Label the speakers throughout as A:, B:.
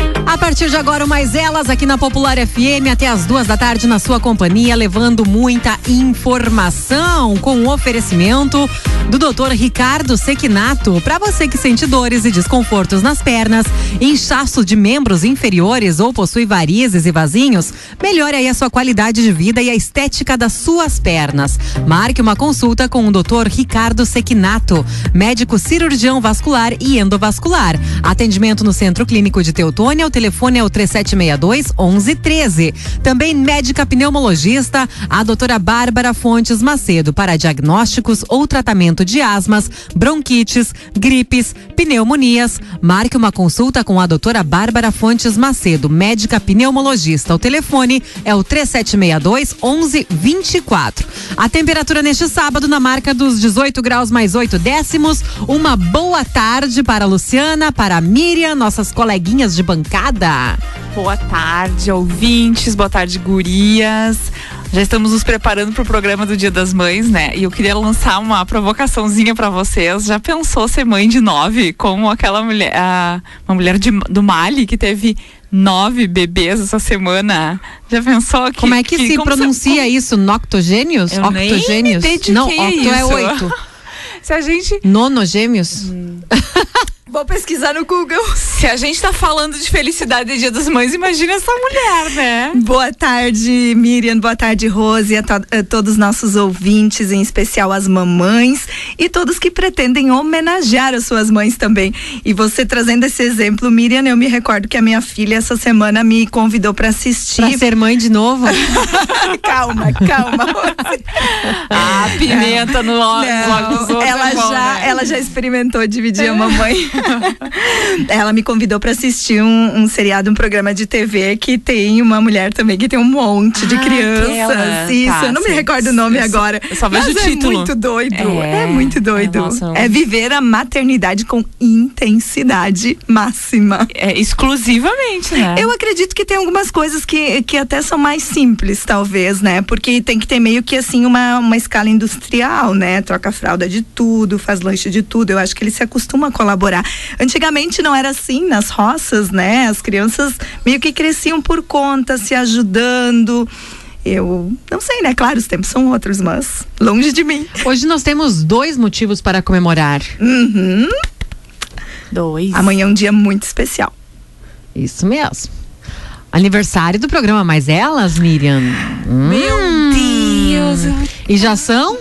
A: thank you. A partir de agora, mais elas aqui na Popular FM até as duas da tarde na sua companhia, levando muita informação com o oferecimento do Dr. Ricardo Sequinato. Para você que sente dores e desconfortos nas pernas, inchaço de membros inferiores ou possui varizes e vasinhos, melhore aí a sua qualidade de vida e a estética das suas pernas. Marque uma consulta com o Dr. Ricardo Sequinato, médico cirurgião vascular e endovascular. Atendimento no Centro Clínico de Teutônia, telefone é o 3762 1113. Também médica pneumologista, a doutora Bárbara Fontes Macedo, para diagnósticos ou tratamento de asmas, bronquites, gripes, pneumonias. Marque uma consulta com a doutora Bárbara Fontes Macedo, médica pneumologista. O telefone é o 3762 1124. A temperatura neste sábado na marca dos 18 graus mais 8 décimos. Uma boa tarde para a Luciana, para a Miriam, nossas coleguinhas de bancada.
B: Boa tarde, ouvintes. Boa tarde, gurias. Já estamos nos preparando para o programa do Dia das Mães, né? E eu queria lançar uma provocaçãozinha para vocês. Já pensou ser mãe de nove, como aquela mulher, a, uma mulher de, do Mali que teve nove bebês essa semana? Já pensou que
A: Como é que, se pronuncia isso? Noctogênios?
B: Eu
A: Octogênios?
B: Nem
A: Não,
B: octo
A: octo é oito.
B: se a gente
A: Nonogêmeos?
B: Hum.
C: Vou pesquisar no Google.
B: Se a gente tá falando de felicidade e Dia das Mães, imagina essa mulher, né?
C: Boa tarde, Miriam. Boa tarde, Rose. A, to a todos os nossos ouvintes, em especial as mamães e todos que pretendem homenagear as suas mães também. E você trazendo esse exemplo, Miriam, eu me recordo que a minha filha essa semana me convidou para assistir.
A: Pra ser mãe de novo?
C: calma, calma. Rose.
B: Ah, pimenta no olho dos outros.
C: Ela
B: é bom,
C: já,
B: né?
C: ela já experimentou dividir a mamãe. ela me convidou para assistir um, um, seriado, um programa de TV que tem uma mulher também que tem um monte de
B: Ah,
C: crianças.
B: aquela.
C: Isso,
B: Tá,
C: eu não me
B: sim.
C: recordo o nome
B: só-
C: agora.
B: eu só vejo o título.
C: É muito doido.
B: É,
C: É, muito doido.
B: é,
C: É viver a maternidade com intensidade máxima.
B: É, exclusivamente, né?
C: Eu acredito que tem algumas coisas que, que até são mais simples, talvez, né? Porque tem que ter meio que assim uma, uma escala industrial, né? Troca fralda de tudo, faz lanche de tudo. Eu acho que ele se acostuma a colaborar. Antigamente não era assim nas roças, né? As crianças meio que cresciam por conta, se ajudando. Eu não sei, né? Claro, os tempos são outros, mas longe de mim.
A: Hoje nós temos dois motivos para comemorar.
C: Uhum.
B: Dois.
C: Amanhã é um dia muito especial.
A: Isso mesmo. Aniversário do programa Mais Elas, Miriam.
B: Meu
A: Hum.
B: Deus.
A: E já são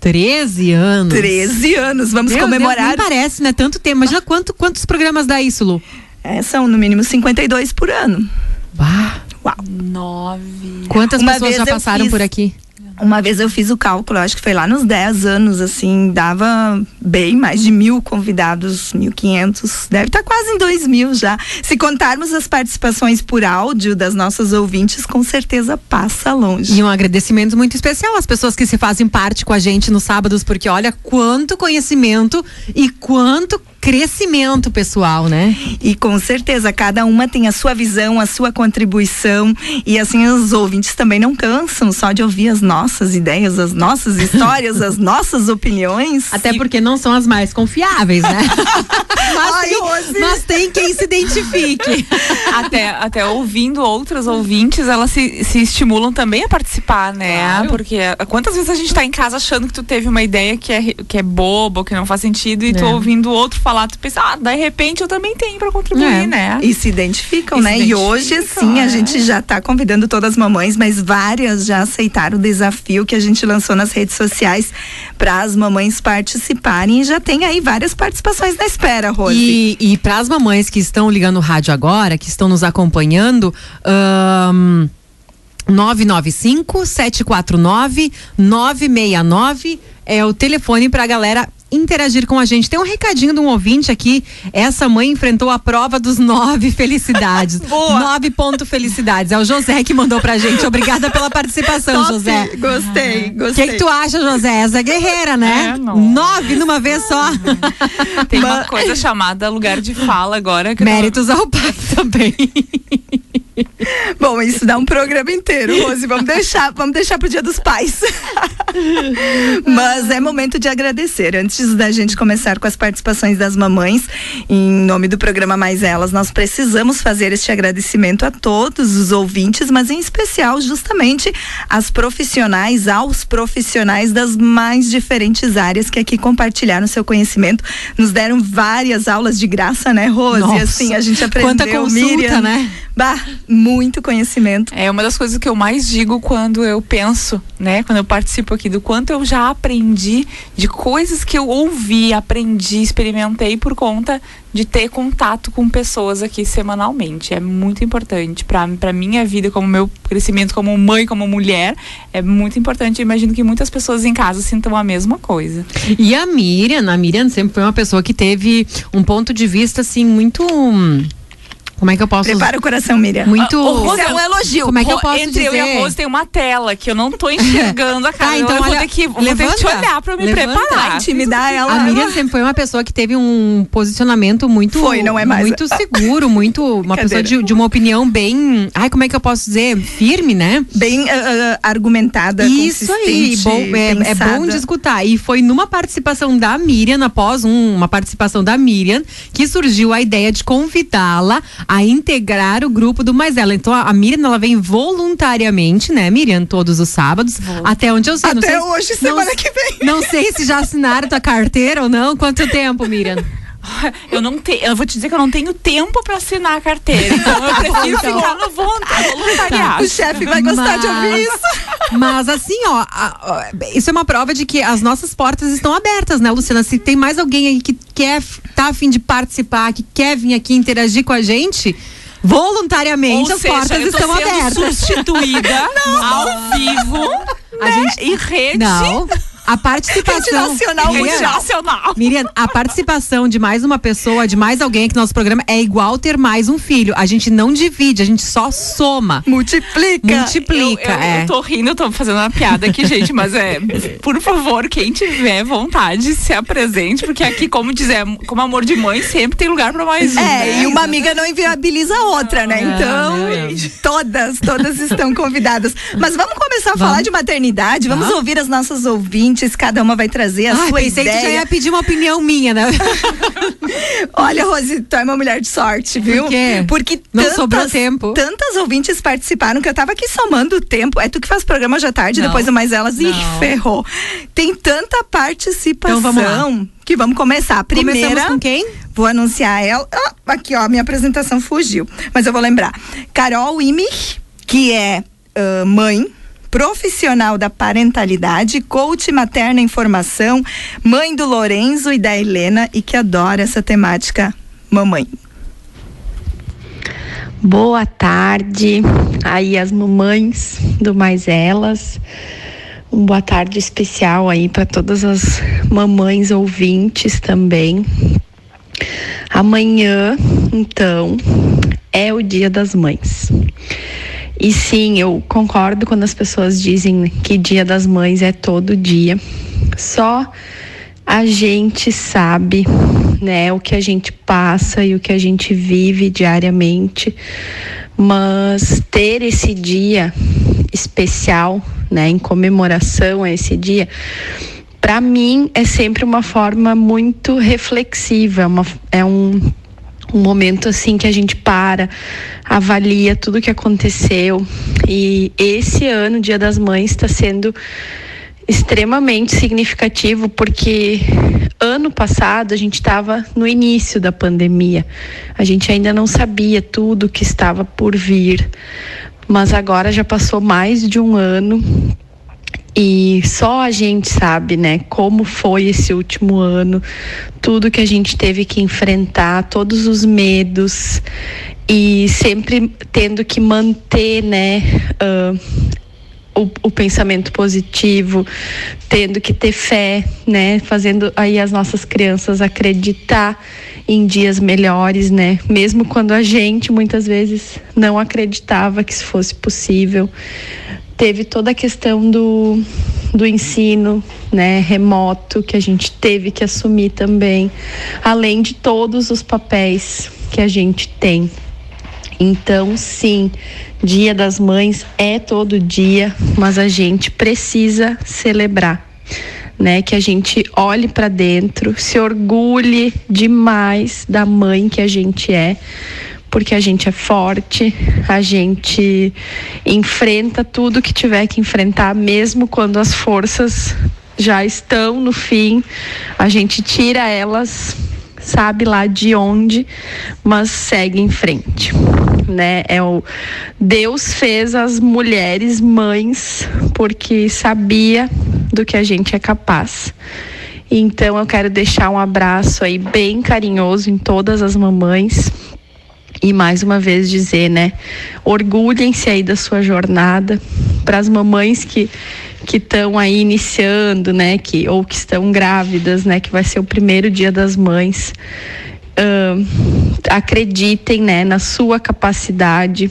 A: 13 anos.
C: 13 anos, vamos
A: Meu
C: comemorar.
A: Deus, nem parece, né? Tanto tempo. Imagina quanto, quantos programas dá isso, Lu?
C: É, são no mínimo 52 por ano.
A: Bah,
C: Uau.
B: Nove.
A: quantas
C: Uma
A: pessoas já passaram
C: fiz-
A: por aqui?
C: Uma vez eu fiz o cálculo, acho que foi lá nos 10 anos, assim, dava bem mais de mil convidados, 1.500, deve estar quase em dois mil já. Se contarmos as participações por áudio das nossas ouvintes, com certeza passa longe.
A: E um agradecimento muito especial às pessoas que se fazem parte com a gente nos sábados, porque olha quanto conhecimento e quanto crescimento pessoal, né?
C: E com certeza, cada uma tem a sua visão, a sua contribuição. E assim, os ouvintes também não cansam só de ouvir as nossas ideias, as nossas histórias, as nossas opiniões.
A: Até porque não são as mais confiáveis, né? mas,
C: Ai,
A: tem,
C: Rose.
A: mas tem quem se identifique.
B: Até, até ouvindo outras ouvintes, elas se, se estimulam também a participar, né?
A: Claro.
B: Porque ah, quantas vezes a gente tá em casa achando que tu teve uma ideia que é, que é boba, que não faz sentido, e tu
A: É.
B: ouvindo outro falar, tu pensa, ah, de repente eu também tenho pra contribuir,
A: É.
B: né?
C: E se identificam,
B: E
C: né?
B: se
C: e hoje,
B: identificam,
C: sim, a
B: é.
C: gente já está convidando todas as mamães, mas várias já aceitaram o desafio que a gente lançou nas redes sociais para as mamães participarem. E já tem aí várias participações na espera, Rose.
A: E, e para as mamães que estão ligando o rádio agora, que estão nos acompanhando, ahn, 995 749 969 é o telefone para a galera interagir com a gente. Tem um recadinho de um ouvinte aqui. Essa mãe enfrentou a prova dos nove felicidades.
C: Boa.
A: Nove ponto felicidades. É o José que mandou pra gente. Obrigada pela participação,
C: Top.
A: José.
C: Gostei,
A: O
C: gostei.
A: que, que tu acha, José? Essa é guerreira, né?
B: É, não.
A: Nove numa vez só.
B: Tem uma coisa chamada lugar de fala agora.
A: Méritos ao pai também.
C: Bom, isso dá um programa inteiro, Rose. Vamos deixar, vamos deixar pro Dia dos Pais. Mas é momento de agradecer. Antes da gente começar com as participações das mamães, em nome do programa Mais Elas, nós precisamos fazer este agradecimento a todos os ouvintes, mas em especial justamente às profissionais, aos profissionais das mais diferentes áreas que aqui compartilharam seu conhecimento, nos deram várias aulas de graça, né, Rose?
A: Nossa,
C: assim, a gente aprendeu,
A: quanta consulta,
C: Miriam,
A: né?
C: Bah, muito conhecimento.
B: É uma das coisas que eu mais digo quando eu penso, né? Quando eu participo aqui, do quanto eu já aprendi de coisas que eu ouvi, aprendi, experimentei por conta de ter contato com pessoas aqui semanalmente. É muito importante para para minha vida, como meu crescimento como mãe, como mulher, é muito importante. Eu imagino que muitas pessoas em casa sintam a mesma coisa.
A: E a Miriam, a Miriam sempre foi uma pessoa que teve um ponto de vista assim muito hum, como é que eu posso
C: Prepara o coração, Miriam.
A: muito
B: Ah, o Rose
C: é um elogio.
A: Como é que eu posso
B: Entre
A: dizer?
B: eu e a Rose tem uma tela que eu não tô enxergando a cara.
A: Tá, então
B: eu vou
A: olha,
B: ter que, vou ter
A: levanta,
B: que te olhar pra me
A: levanta.
B: preparar.
C: Intimidar ela.
A: A Miriam sempre foi uma pessoa que teve um posicionamento muito
C: Foi, não é mais.
A: muito seguro, muito uma pessoa de, de uma opinião bem, ai, como é que eu posso dizer, firme, né?
C: Bem ah, ah, argumentada,
A: Isso aí, bom, é, é bom de escutar. E foi numa participação da Miriam, após um- uma participação da Miriam, que surgiu a ideia de convidá-la a integrar o grupo do Mais Ela. Então a, a Miriam, ela vem voluntariamente, né, Miriam, todos os sábados, até onde eu sei. não
C: Até
A: sei-
C: hoje,
A: não-
C: semana que vem.
A: Não sei se já assinaram tua carteira ou não. Quanto tempo, Miriam?
B: Eu não tenho, eu vou te dizer que eu não tenho tempo pra assinar a carteira. Então eu prefiro ficar no voluntário, voluntariado.
C: O chefe vai gostar de ouvir isso.
A: Mas assim, ó, a- isso é uma prova de que as nossas portas estão abertas, né, Luciana? Se tem mais alguém aí que quer, tá a fim de participar, que quer vir aqui interagir com a gente, voluntariamente
B: Ou
A: as
B: seja,
A: portas
B: eu tô
A: estão
B: sendo
A: abertas.
B: substituída ao vivo
A: A
B: né,
A: gente-
B: em rede,
A: Não. A
C: Rede
A: participação.
C: nacional
A: Miriam,
C: mundial.
B: nacional.
A: Miriam, a participação de mais uma pessoa, de mais alguém aqui no nosso programa é igual ter mais um filho. A gente não divide, a gente só soma.
C: Multiplica.
A: Multiplica,
B: eu, eu,
A: é.
B: eu tô rindo, eu tô fazendo uma piada aqui, gente, mas é, por favor, quem tiver vontade, se apresente, porque aqui, como dizer, como amor de mãe, sempre tem lugar pra mais um.
C: É,
B: né?
C: e uma amiga não inviabiliza a outra, né?
A: Não,
C: Então, todas, todas estão convidadas. Mas vamos começar a
A: Vamos.
C: falar de maternidade, vamos
A: Vamos.
C: ouvir as nossas ouvintes, cada uma vai trazer a sua
A: pensei que tu já
C: ideia.
A: ia pedir uma opinião minha, né?
C: Olha, Rose, tu é uma mulher de sorte, viu?
A: Por quê?
C: Porque
A: Não
C: tantas,
A: sobrou tempo.
C: Tantas ouvintes participaram que eu tava aqui somando o tempo. É tu que faz programa à tarde,
A: Não.
C: depois o mais elas. Ih, ferrou. Tem tanta participação
A: Então vamos lá.
C: que vamos começar. A primeira.
A: Começamos com quem?
C: Vou anunciar ela. Ah, aqui, ó, minha apresentação fugiu. Mas eu vou lembrar. Carol Imich, que é ah, mãe. Profissional da parentalidade, coach materna em formação, mãe do Lorenzo e da Helena e que adora essa temática mamãe.
D: Boa tarde, aí as mamães do Mais Elas. Um boa tarde especial aí para todas as mamães ouvintes também. Amanhã, então, é o Dia das Mães. E sim, eu concordo quando as pessoas dizem que Dia das Mães é todo dia. Só a gente sabe, né, o que a gente passa e o que a gente vive diariamente. Mas ter esse dia especial, né, em comemoração a esse dia, para mim é sempre uma forma muito reflexiva, uma, é um um momento assim que a gente para, avalia tudo o que aconteceu. E esse ano, Dia das Mães, está sendo extremamente significativo porque ano passado a gente estava no início da pandemia. A gente ainda não sabia tudo que estava por vir. Mas agora já passou mais de um ano e só a gente sabe, né, como foi esse último ano, tudo que a gente teve que enfrentar, todos os medos e sempre tendo que manter, né, ah, o, o pensamento positivo, tendo que ter fé, né, fazendo aí as nossas crianças acreditar em dias melhores, né, mesmo quando a gente muitas vezes não acreditava que isso fosse possível teve toda a questão do, do ensino né, remoto que a gente teve que assumir também, além de todos os papéis que a gente tem. Então, sim, Dia das Mães é todo dia, mas a gente precisa celebrar. Né, que a gente olhe para dentro, se orgulhe demais da mãe que a gente é, porque a gente é forte, a gente enfrenta tudo que tiver que enfrentar, mesmo quando as forças já estão no fim, a gente tira elas sabe lá de onde, mas segue em frente. Né? É o Deus fez as mulheres mães porque sabia do que a gente é capaz. Então eu quero deixar um abraço aí bem carinhoso em todas as mamães. E mais uma vez dizer, né? Orgulhem-se aí da sua jornada. Para as mamães que que estão aí iniciando, né, que ou que estão grávidas, né, que vai ser o primeiro dia das mães. Uh, acreditem, né, na sua capacidade.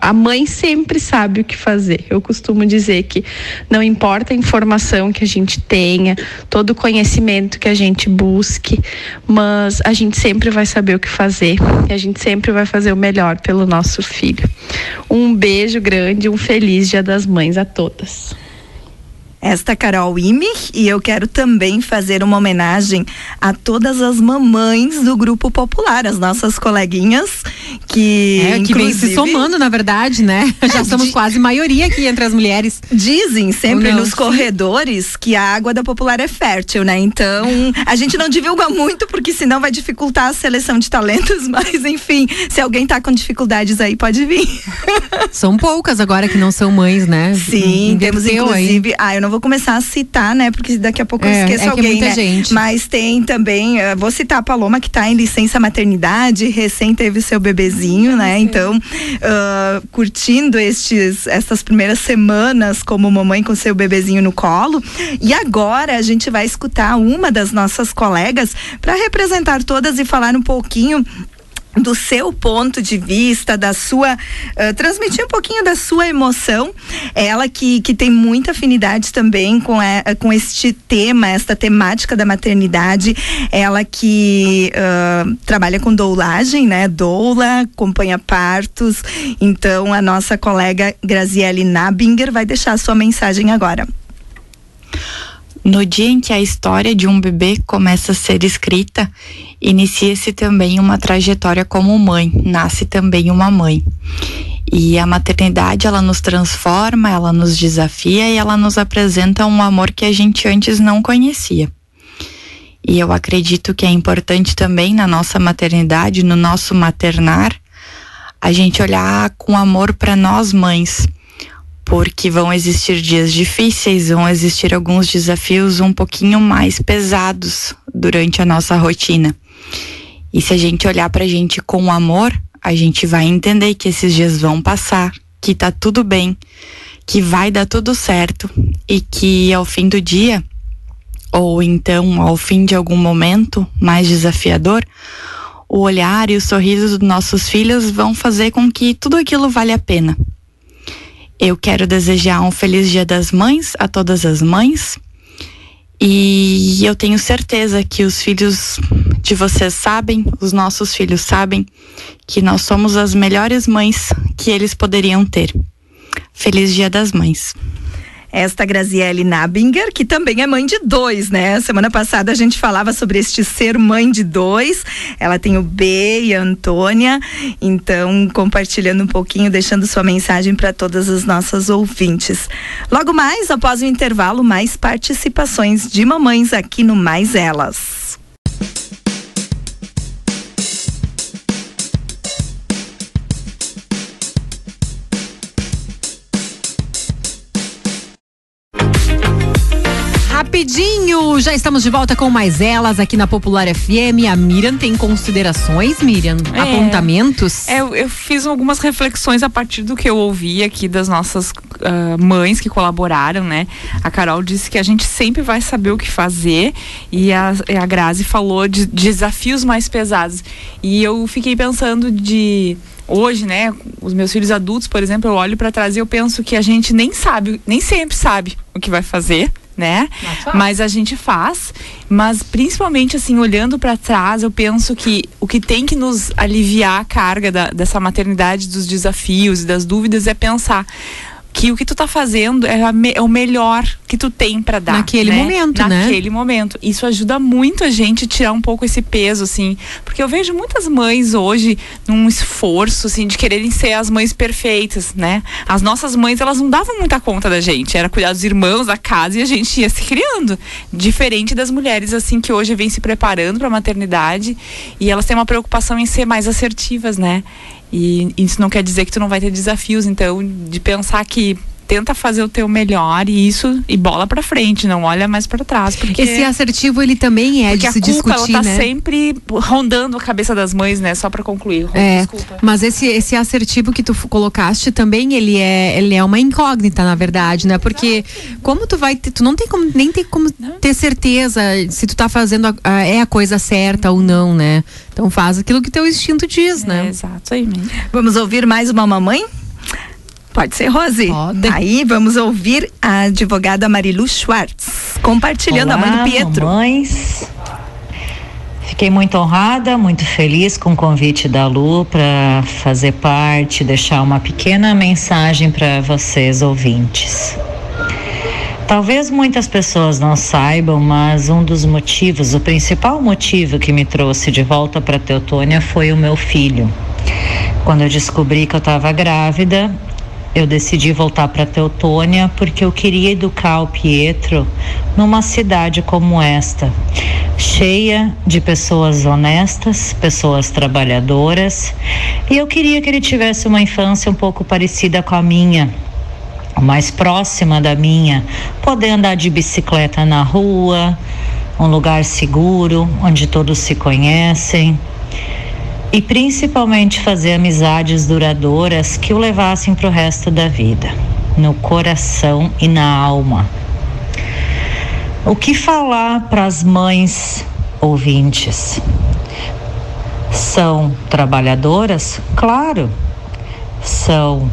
D: A, mãe sempre sabe o que fazer. Eu costumo dizer que não importa a informação que a gente tenha, todo o conhecimento que a gente busque, mas a gente sempre vai saber o que fazer e a gente sempre vai fazer o melhor pelo nosso filho. Um beijo grande, um feliz Dia das Mães a todas.
C: Esta é Carol Imich e eu quero também fazer uma homenagem a todas as mamães do grupo popular, as nossas coleguinhas que
A: é, que vem se somando na verdade, né? Já somos quase maioria aqui entre as mulheres.
C: Dizem sempre nos corredores que a água da popular é fértil, né? Então a gente não divulga muito porque senão vai dificultar a seleção de talentos, mas enfim, se alguém tá com dificuldades aí pode vir.
A: São poucas agora que não são mães, né?
C: Sim, temos inclusive, aí. ah, eu não vou começar a citar, né? Porque daqui a pouco eu é, esqueço é alguém, né? Gente. Mas tem também, uh, vou citar a Paloma que está em licença maternidade, recém teve seu bebezinho, né? Então, uh, curtindo estes, essas primeiras semanas como mamãe com seu bebezinho no colo. E agora a gente vai escutar uma das nossas colegas para representar todas e falar um pouquinho do seu ponto de vista, da sua uh, transmitir um pouquinho da sua emoção. Ela que, que tem muita afinidade também com, a, com este tema, esta temática da maternidade. Ela que uh, trabalha com doulagem, né? Doula, acompanha partos. Então, a nossa colega Graziele Nabinger vai deixar a sua mensagem agora.
E: No dia em que a história de um bebê começa a ser escrita, inicia-se também uma trajetória como mãe, nasce também uma mãe. E a maternidade, ela nos transforma, ela nos desafia e ela nos apresenta um amor que a gente antes não conhecia. E eu acredito que é importante também na nossa maternidade, no nosso maternar, a gente olhar com amor para nós mães porque vão existir dias difíceis, vão existir alguns desafios um pouquinho mais pesados durante a nossa rotina. E se a gente olhar pra gente com amor, a gente vai entender que esses dias vão passar, que tá tudo bem, que vai dar tudo certo e que ao fim do dia, ou então ao fim de algum momento mais desafiador, o olhar e o sorriso dos nossos filhos vão fazer com que tudo aquilo vale a pena. Eu quero desejar um feliz Dia das Mães a todas as mães. E eu tenho certeza que os filhos de vocês sabem, os nossos filhos sabem, que nós somos as melhores mães que eles poderiam ter. Feliz Dia das Mães
C: esta Graziele Nabinger, que também é mãe de dois, né? Semana passada a gente falava sobre este ser mãe de dois. Ela tem o B e a Antônia. Então, compartilhando um pouquinho, deixando sua mensagem para todas as nossas ouvintes. Logo mais, após o intervalo, mais participações de mamães aqui no Mais Elas.
A: Rapidinho, já estamos de volta com mais elas aqui na Popular FM. A Miriam tem considerações, Miriam? É, apontamentos?
B: É, eu, eu, fiz algumas reflexões a partir do que eu ouvi aqui das nossas uh, mães que colaboraram, né? A Carol disse que a gente sempre vai saber o que fazer e a, a Grazi falou de desafios mais pesados. E eu fiquei pensando de hoje, né, os meus filhos adultos, por exemplo, eu olho para trás e eu penso que a gente nem sabe, nem sempre sabe o que vai fazer né? Mas a gente faz. Mas principalmente assim, olhando para trás, eu penso que o que tem que nos aliviar a carga da, dessa maternidade, dos desafios e das dúvidas é pensar que o que tu tá fazendo é, me, é o melhor que tu tem para dar.
A: Naquele
B: né?
A: momento,
B: Naquele
A: né?
B: Naquele momento. Isso ajuda muito a gente tirar um pouco esse peso, assim. Porque eu vejo muitas mães hoje num esforço, assim, de quererem ser as mães perfeitas, né? As nossas mães, elas não davam muita conta da gente. Era cuidar dos irmãos, da casa e a gente ia se criando. Diferente das mulheres, assim, que hoje vêm se preparando para a maternidade e elas têm uma preocupação em ser mais assertivas, né? E isso não quer dizer que tu não vai ter desafios, então, de pensar que tenta fazer o teu melhor e isso e bola para frente, não olha mais para trás, porque
A: esse assertivo ele também é
B: porque
A: de se
B: a culpa,
A: discutir,
B: ela tá
A: né?
B: sempre rondando a cabeça das mães, né? Só para concluir.
A: É,
B: Desculpa.
A: mas esse, esse assertivo que tu colocaste também, ele é, ele é uma incógnita, na verdade, né? Porque como tu vai ter, tu não tem como, nem tem como ter certeza se tu tá fazendo a, a- é a coisa certa ou não, né? Então faz aquilo que teu instinto diz,
B: É,
A: né?
B: exato aí. mesmo.
C: Vamos ouvir mais uma mamãe? Pode ser, Rose?
A: Pode.
C: Aí vamos ouvir a advogada Marilu Schwartz, compartilhando a mãe do
F: Olá,
C: Pietro.
F: Mamães. Fiquei muito honrada, muito feliz com o convite da Lu para fazer parte, deixar uma pequena mensagem para vocês ouvintes. Talvez muitas pessoas não saibam, mas um dos motivos, o principal motivo que me trouxe de volta para Teutônia foi o meu filho. Quando eu descobri que eu estava grávida, eu decidi voltar para Teutônia porque eu queria educar o Pietro numa cidade como esta, cheia de pessoas honestas, pessoas trabalhadoras, e eu queria que ele tivesse uma infância um pouco parecida com a minha, mais próxima da minha, poder andar de bicicleta na rua, um lugar seguro, onde todos se conhecem e principalmente fazer amizades duradouras que o levassem para o resto da vida, no coração e na alma. O que falar para as mães ouvintes? São trabalhadoras? Claro. São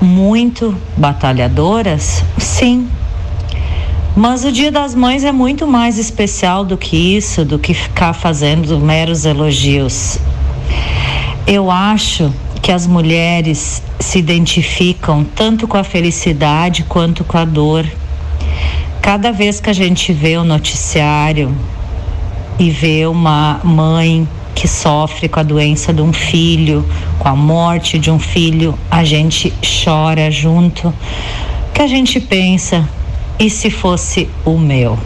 F: muito batalhadoras? Sim. Mas o Dia das Mães é muito mais especial do que isso, do que ficar fazendo meros elogios. Eu acho que as mulheres se identificam tanto com a felicidade quanto com a dor. Cada vez que a gente vê o noticiário e vê uma mãe que sofre com a doença de um filho, com a morte de um filho, a gente chora junto. Que a gente pensa, e se fosse o meu?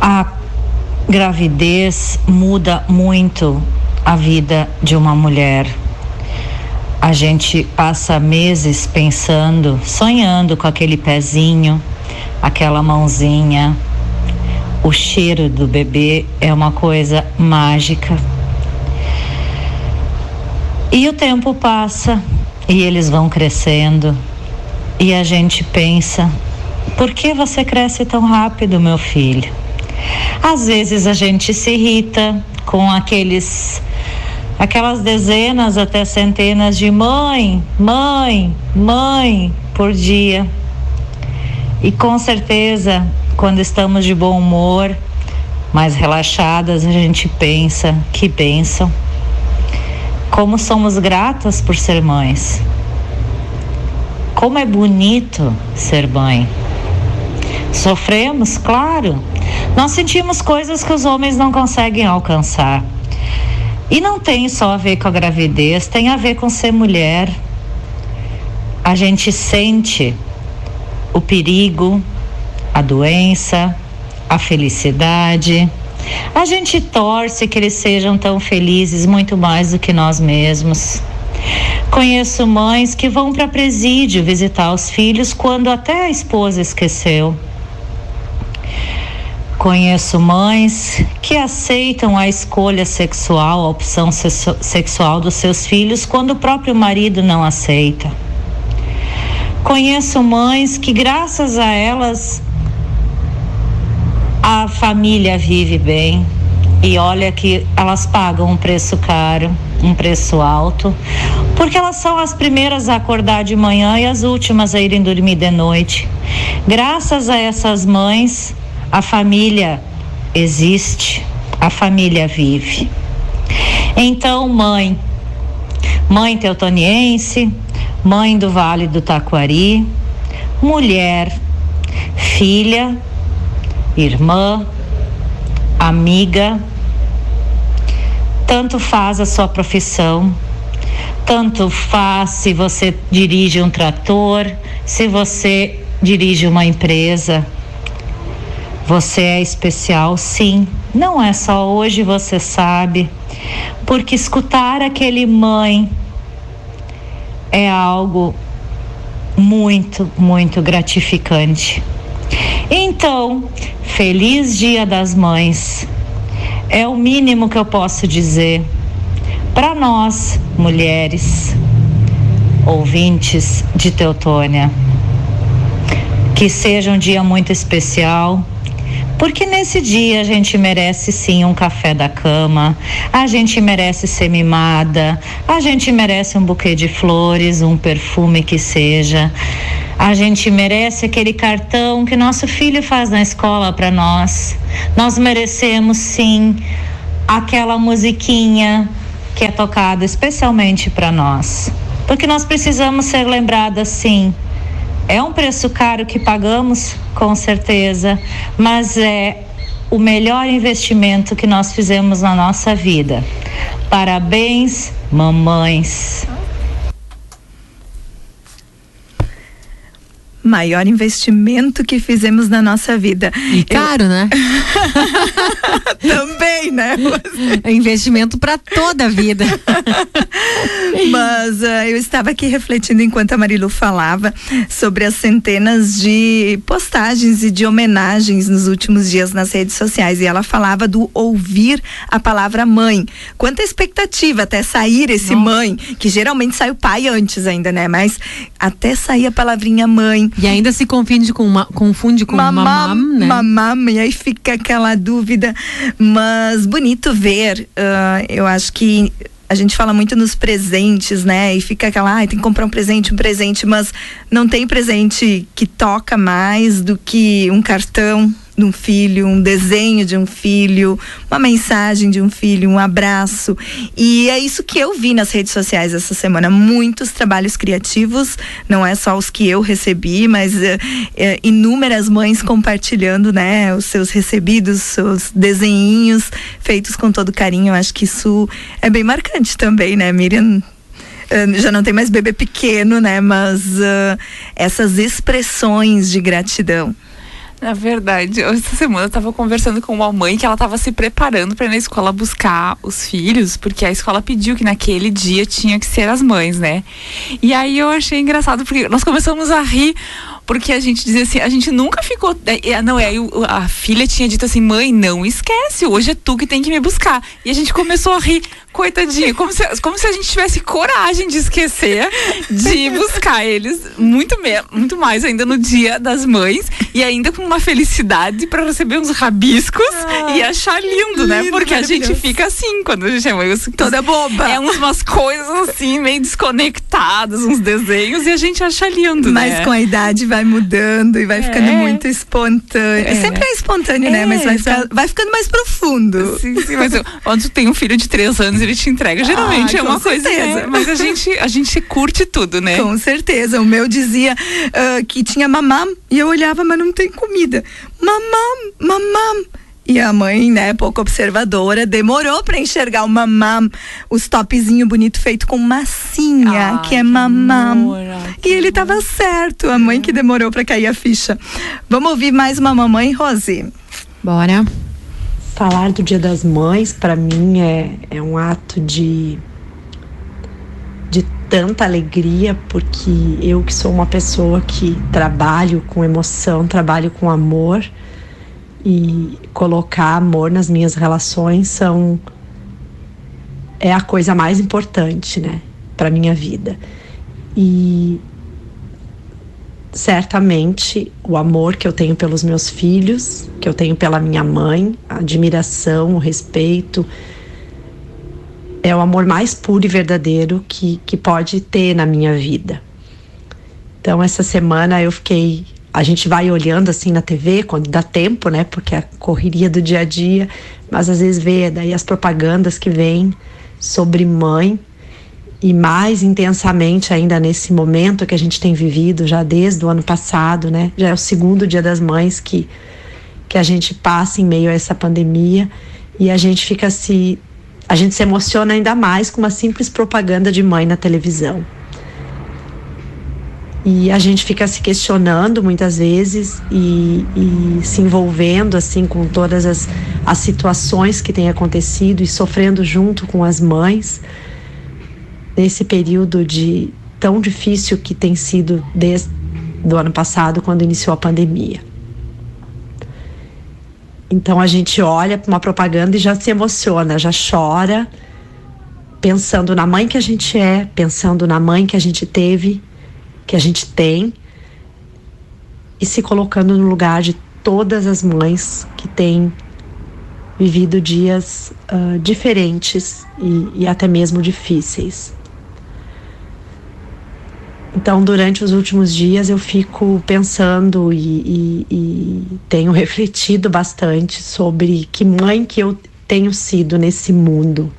F: A gravidez muda muito a vida de uma mulher. A gente passa meses pensando, sonhando com aquele pezinho, aquela mãozinha. O cheiro do bebê é uma coisa mágica. E o tempo passa e eles vão crescendo. E a gente pensa: por que você cresce tão rápido, meu filho? Às vezes a gente se irrita com aqueles aquelas dezenas até centenas de mãe, mãe, mãe por dia. E com certeza, quando estamos de bom humor, mais relaxadas, a gente pensa que bênção. Como somos gratas por ser mães. Como é bonito ser mãe. Sofremos, claro. Nós sentimos coisas que os homens não conseguem alcançar. E não tem só a ver com a gravidez, tem a ver com ser mulher. A gente sente o perigo, a doença, a felicidade. A gente torce que eles sejam tão felizes, muito mais do que nós mesmos. Conheço mães que vão para presídio visitar os filhos quando até a esposa esqueceu. Conheço mães que aceitam a escolha sexual, a opção sexual dos seus filhos quando o próprio marido não aceita. Conheço mães que, graças a elas, a família vive bem. E olha que elas pagam um preço caro, um preço alto, porque elas são as primeiras a acordar de manhã e as últimas a irem dormir de noite. Graças a essas mães, a família existe, a família vive. Então, mãe, mãe teutoniense, mãe do Vale do Taquari, mulher, filha, irmã, amiga, tanto faz a sua profissão, tanto faz se você dirige um trator, se você dirige uma empresa. Você é especial, sim. Não é só hoje, você sabe. Porque escutar aquele mãe é algo muito, muito gratificante. Então, feliz Dia das Mães. É o mínimo que eu posso dizer para nós, mulheres, ouvintes de Teutônia. Que seja um dia muito especial porque nesse dia a gente merece sim um café da cama, a gente merece ser mimada, a gente merece um buquê de flores, um perfume que seja. A gente merece aquele cartão que nosso filho faz na escola para nós. Nós merecemos sim aquela musiquinha que é tocada especialmente para nós. Porque nós precisamos ser lembradas sim é um preço caro que pagamos, com certeza, mas é o melhor investimento que nós fizemos na nossa vida. Parabéns, mamães.
C: Maior investimento que fizemos na nossa vida.
A: E caro, Eu... né?
C: Também, né?
A: É investimento para toda a vida.
C: Mas uh, eu estava aqui refletindo enquanto a Marilu falava sobre as centenas de postagens e de homenagens nos últimos dias nas redes sociais e ela falava do ouvir a palavra mãe. Quanta expectativa até sair esse Nossa. mãe, que geralmente sai o pai antes ainda, né? Mas até sair a palavrinha mãe.
A: E ainda se confunde com, uma, confunde com mamam, mamam, né?
C: Mamam, e aí fica aquela dúvida. Mas bonito ver. Uh, eu acho que a gente fala muito nos presentes, né? E fica aquela, ah, tem que comprar um presente, um presente, mas não tem presente que toca mais do que um cartão, de um filho, um desenho de um filho, uma mensagem de um filho, um abraço. E é isso que eu vi nas redes sociais essa semana. Muitos trabalhos criativos, não é só os que eu recebi, mas é, é, inúmeras mães compartilhando, né, os seus recebidos, seus desenhinhos feitos com todo carinho. Eu acho que isso é bem marcante também, né, Miriam? já não tem mais bebê pequeno, né? Mas uh, essas expressões de gratidão.
B: Na verdade, essa semana eu tava conversando com uma mãe que ela tava se preparando para ir na escola buscar os filhos, porque a escola pediu que naquele dia tinha que ser as mães, né? E aí eu achei engraçado, porque nós começamos a rir porque a gente dizia assim, a gente nunca ficou. É, não, é, a filha tinha dito assim, mãe, não esquece, hoje é tu que tem que me buscar. E a gente começou a rir, coitadinha, como se, como se a gente tivesse coragem de esquecer de buscar eles muito, me, muito mais ainda no dia das mães e ainda com uma felicidade para receber uns rabiscos ah, e achar lindo, né? Porque a gente fica assim quando a gente é mãe.
C: Toda boba.
B: É umas coisas assim, meio desconectadas, uns desenhos e a gente acha lindo,
C: Mas
B: né?
C: com a idade vai mudando e vai é. ficando muito espontâneo. É. Sempre é espontâneo, né? Mas vai, ficar, vai ficando mais profundo.
B: Sim, sim. Mas eu, quando tem um filho de três anos, ele te entrega. Geralmente ah, é uma certeza. coisa. Né? Mas a gente, a gente curte tudo, né?
C: Com certeza. O meu dizia uh, que tinha mamam e eu olhava, mas não tem comida. Mamam, mamam. E a mãe, né, pouco observadora, demorou para enxergar o mamam, os topzinho bonito feito com massinha, que é mamam. e ele tava certo, a mãe que demorou para cair a ficha. Vamos ouvir mais uma mamãe, Rose?
A: Bora.
G: Falar do Dia das Mães, para mim, é, é um ato de, de tanta alegria, porque eu que sou uma pessoa que trabalho com emoção, trabalho com amor, e colocar amor nas minhas relações são é a coisa mais importante, né, para minha vida. E certamente o amor que eu tenho pelos meus filhos, que eu tenho pela minha mãe, a admiração, o respeito, é o amor mais puro e verdadeiro que, que pode ter na minha vida. Então, essa semana eu fiquei. A gente vai olhando assim na TV quando dá tempo, né? Porque é a correria do dia a dia, mas às vezes vê daí as propagandas que vêm sobre mãe e mais intensamente ainda nesse momento que a gente tem vivido já desde o ano passado, né? Já é o segundo Dia das Mães que que a gente passa em meio a essa pandemia e a gente fica se a gente se emociona ainda mais com uma simples propaganda de mãe na televisão. E a gente fica se questionando muitas vezes e, e se envolvendo assim com todas as, as situações que têm acontecido e sofrendo junto com as mães nesse período de tão difícil que tem sido desde do ano passado, quando iniciou a pandemia. Então a gente olha para uma propaganda e já se emociona, já chora, pensando na mãe que a gente é, pensando na mãe que a gente teve, que a gente tem, e se colocando no lugar de todas as mães que têm vivido dias uh, diferentes e, e até mesmo difíceis. Então, durante os últimos dias, eu fico pensando e, e, e, tenho refletido bastante sobre que mãe que eu tenho sido nesse mundo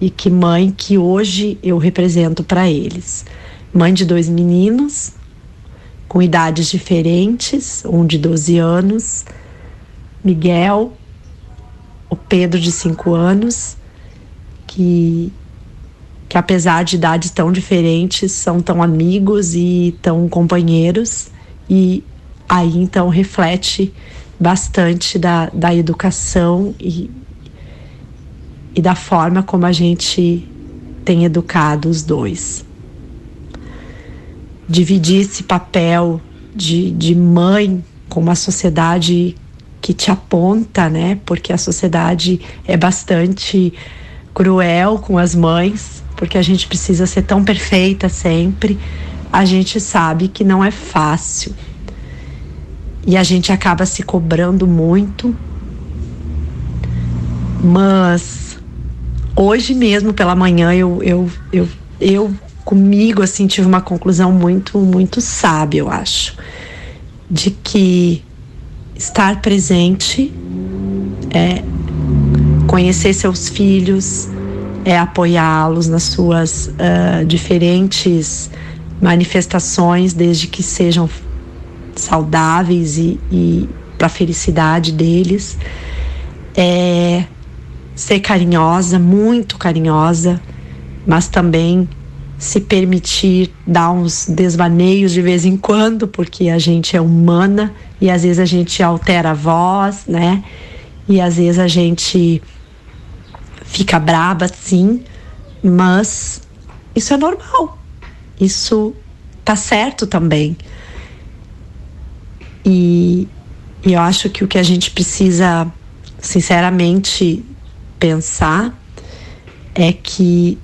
G: e que mãe que hoje eu represento para eles. Mãe de dois meninos com idades diferentes, um de 12 anos, Miguel, o Pedro de 5 anos, que que apesar de idades tão diferentes, são tão amigos e tão companheiros. E aí então reflete bastante da, da educação e, e da forma como a gente tem educado os dois. Dividir esse papel de, de mãe com uma sociedade que te aponta, né? Porque a sociedade é bastante cruel com as mães porque a gente precisa ser tão perfeita sempre, a gente sabe que não é fácil. E a gente acaba se cobrando muito. Mas hoje mesmo pela manhã eu eu, eu, eu comigo assim tive uma conclusão muito muito sábia, eu acho, de que estar presente é conhecer seus filhos, é apoiá-los nas suas uh, diferentes manifestações, desde que sejam saudáveis e, e para a felicidade deles. É ser carinhosa, muito carinhosa, mas também se permitir dar uns desvaneios de vez em quando, porque a gente é humana e às vezes a gente altera a voz, né? E às vezes a gente fica braba, sim, mas isso é normal. Isso tá certo também. E, e eu acho que o que a gente precisa, sinceramente, pensar é que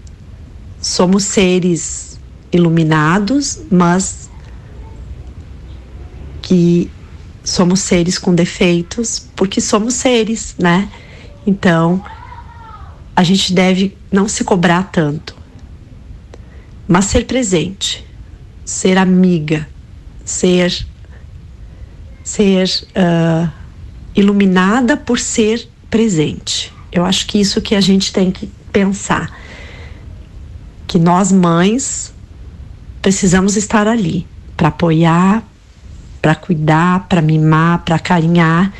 G: somos seres iluminados, mas que somos seres com defeitos, porque somos seres, né? Então, a gente deve não se cobrar tanto, mas ser presente, ser amiga, ser ser uh, iluminada por ser presente. Eu acho que isso que a gente tem que pensar, que nós mães precisamos estar ali para apoiar, para cuidar, para mimar, para carinhar,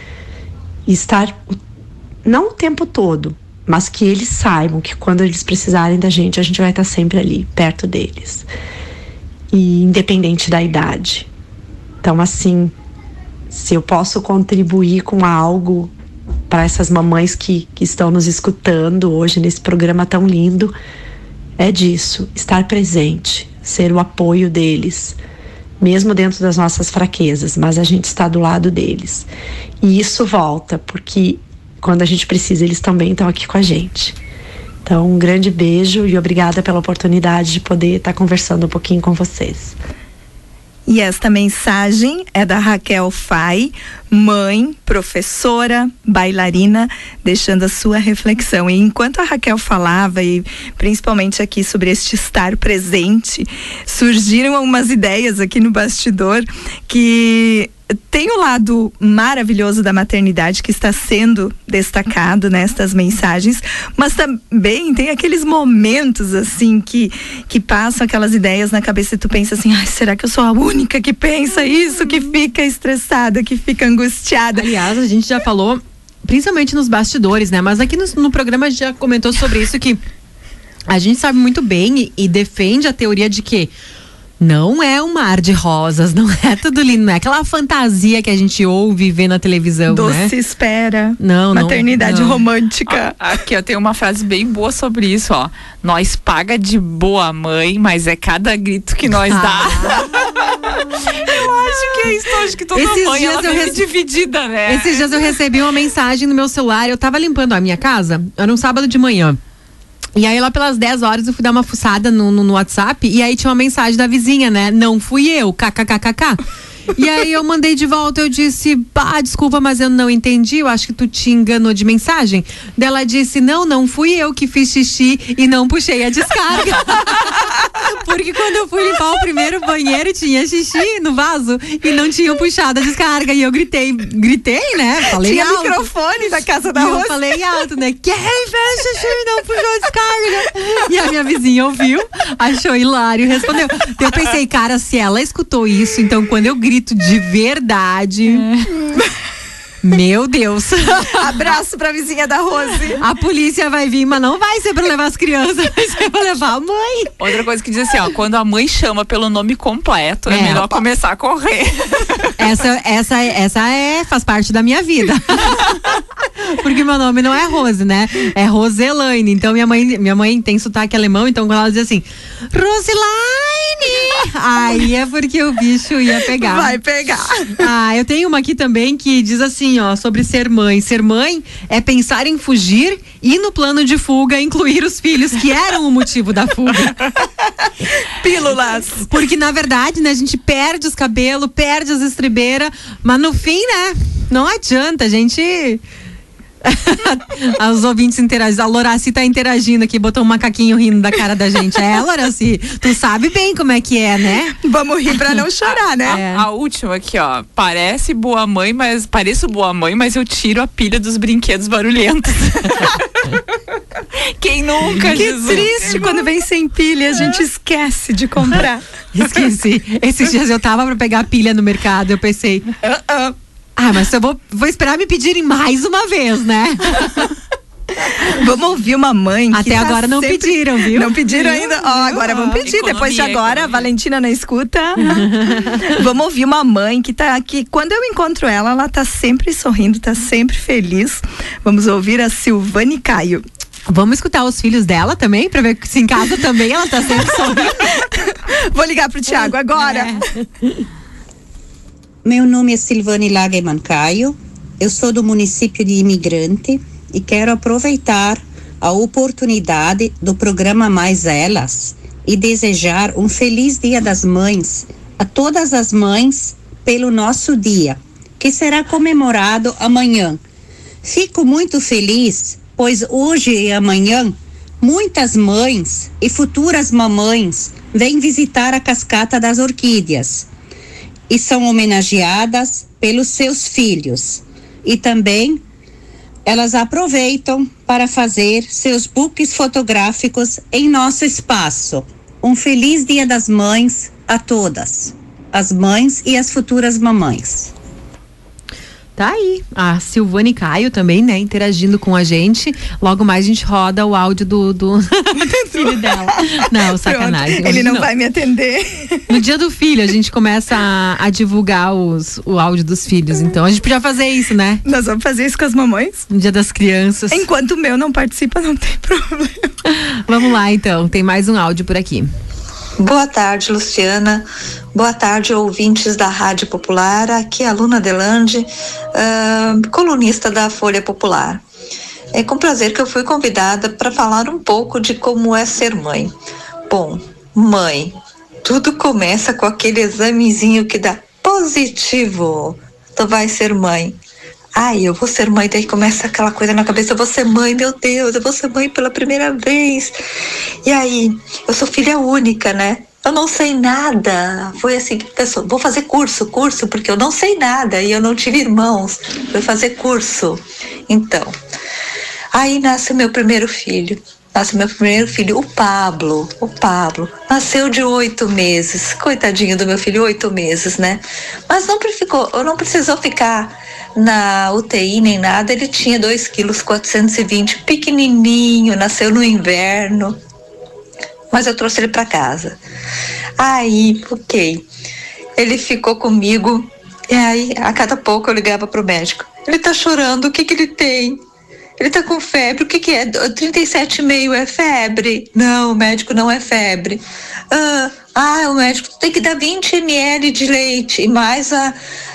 G: estar não o tempo todo, mas que eles saibam que quando eles precisarem da gente, a gente vai estar sempre ali, perto deles. E independente da idade. Então, assim, se eu posso contribuir com algo para essas mamães que, que estão nos escutando hoje nesse programa tão lindo, é disso, estar presente, ser o apoio deles, mesmo dentro das nossas fraquezas, mas a gente está do lado deles. E isso volta, porque quando a gente precisa, eles também estão aqui com a gente. Então, um grande beijo e obrigada pela oportunidade de poder estar conversando um pouquinho com vocês.
C: E esta mensagem é da Raquel Fai, mãe, professora, bailarina, deixando a sua reflexão. E enquanto a Raquel falava, e principalmente aqui sobre este estar presente, surgiram algumas ideias aqui no bastidor que tem o lado maravilhoso da maternidade que está sendo destacado nestas mensagens, mas também tem aqueles momentos assim que que passam aquelas ideias na cabeça e tu pensa assim, ah, será que eu sou a única que pensa isso, que fica estressada, que fica angustiada?
A: Aliás, a gente já falou, principalmente nos bastidores, né? Mas aqui no, no programa a gente já comentou sobre isso que a gente sabe muito bem e, e defende a teoria de que não é um mar de rosas, não é tudo lindo, não é aquela fantasia que a gente ouve e vê na televisão,
C: Doce
A: né?
C: espera.
A: Não.
C: Maternidade
A: não.
C: romântica.
B: Aqui, eu tenho uma frase bem boa sobre isso, ó. Nós paga de boa mãe, mas é cada grito que nós dá. acho que é isso, acho que toda
A: Esses
B: mãe
A: dias eu rece-
B: dividida, né?
A: Esses dias eu recebi uma mensagem no meu celular, eu tava limpando a minha casa, era um sábado de manhã. E aí lá pelas 10 horas eu fui dar uma fuçada no, no, no WhatsApp e aí tinha uma mensagem da vizinha, né? Não fui eu, kkkk. E aí eu mandei de volta, eu disse, pá, desculpa, mas eu não entendi, eu acho que tu te enganou de mensagem. Dela disse, não, não fui eu que fiz xixi e não puxei a descarga. Porque quando eu fui limpar o primeiro banheiro, tinha xixi no vaso e não tinha puxado a descarga. E eu gritei, gritei, né? Falei
C: Tinha
A: alto.
C: microfone da casa da
A: E eu
C: Rosa.
A: falei alto, né? Quem fez xixi e não puxou a descarga? E a minha vizinha ouviu, achou hilário e respondeu. Então eu pensei, cara, se ela escutou isso, então quando eu grito de verdade. Meu Deus.
C: Abraço pra vizinha da Rose.
A: A polícia vai vir, mas não vai ser pra levar as crianças, vai ser pra levar a mãe.
B: Outra coisa que diz assim, ó, quando a mãe chama pelo nome completo, é,
A: É.
B: melhor começar a correr.
A: Essa, essa, essa é, faz parte da minha vida. Porque meu nome não é Rose, né? É Roselaine. Então minha mãe, minha mãe tem sotaque alemão, então quando ela diz assim, Roselaine! Aí é porque o bicho ia pegar.
C: Vai pegar.
A: Ah, eu tenho uma aqui também que diz assim, ó, sobre ser mãe. Ser mãe é pensar em fugir e no plano de fuga incluir os filhos que eram o motivo da fuga.
C: Pílulas.
A: Porque, na verdade, né, a gente perde os cabelos, perde as estribeiras, mas no fim, né, não adianta, a gente. Os ouvintes interagindo. A Loraci tá interagindo aqui, botou um macaquinho rindo da cara da gente. É, Loraci, tu sabe bem como é que é, né?
C: Vamos rir pra não chorar, né?
A: É.
B: A última aqui, ó. Parece boa mãe, mas pareço boa mãe, mas eu tiro a pilha dos brinquedos barulhentos. Quem nunca,
C: Que
B: Jesus?
C: triste quando vem sem pilha, a gente esquece de comprar.
A: Esqueci. Esses dias eu tava pra pegar pilha no mercado, eu pensei,
C: Ah, ah.
A: Ah, mas eu vou, vou esperar me pedirem mais uma vez, né?
C: Vamos ouvir uma mãe que
A: Até
C: tá
A: agora não
C: sempre-
A: pediram, viu?
C: Não pediram ainda? Ó, agora vamos pedir. Depois de
B: Economia,
C: agora,
B: economia.
C: Valentina na escuta. vamos ouvir uma mãe que tá aqui. Quando eu encontro ela, ela tá sempre sorrindo, tá sempre feliz. Vamos ouvir a Silvane Caio.
A: Vamos escutar os filhos dela também, pra ver se em casa também ela tá sempre sorrindo.
C: Vou ligar pro Tiago agora.
H: Meu nome é Silvane Lageman Caio, eu sou do município de Imigrante e quero aproveitar a oportunidade do programa Mais Elas e desejar um feliz Dia das Mães a todas as mães pelo nosso dia, que será comemorado amanhã. Fico muito feliz, pois hoje e amanhã muitas mães e futuras mamães vêm visitar a Cascata das Orquídeas e são homenageadas pelos seus filhos. E também elas aproveitam para fazer seus books fotográficos em nosso espaço. Um feliz Dia das Mães a todas, as mães e as futuras mamães.
A: Tá aí. A Silvane Caio também, né, interagindo com a gente. Logo mais a gente roda o áudio do, do filho dela. Não, sacanagem.
C: Pronto, Ele
A: Hoje
C: não, vai me atender.
A: No dia do filho, a gente começa a, a divulgar os, o áudio dos filhos. Então a gente podia fazer isso, né?
C: Nós vamos fazer isso com as mamães.
A: No dia das crianças.
C: Enquanto o meu não participa, não tem problema.
A: Vamos lá, então. Tem mais um áudio por aqui.
I: Boa tarde, Luciana. Boa tarde, ouvintes da Rádio Popular. Aqui é a Luna Delande, ah, colunista da Folha Popular. É com prazer que eu fui convidada para falar um pouco de como é ser mãe. Bom, mãe tudo começa com aquele examezinho que dá positivo. Tu vai ser mãe. Ai, eu vou ser mãe, daí começa aquela coisa na cabeça, eu vou ser mãe, meu Deus, eu vou ser mãe pela primeira vez. E aí, eu sou filha única, né? Eu não sei nada. Foi assim, pessoa, vou fazer curso, curso, porque eu não sei nada e eu não tive irmãos. Vou fazer curso. Então, aí nasce meu primeiro filho. Nasce meu primeiro filho, o Pablo. O Pablo nasceu de oito meses. Coitadinho do meu filho, oito meses, né? Mas não ficou, não precisou ficar na UTI nem nada. Ele tinha 2 quilos 420, pequenininho, nasceu no inverno mas eu trouxe ele para casa. Aí, ok. Ele ficou comigo e aí a cada pouco eu ligava pro médico. Ele tá chorando, o que que ele tem? Ele tá com febre, o que que é? 37,5 é febre? Não, o médico não é febre. Ah, ah, o médico tem que dar 20 ml de leite e mais a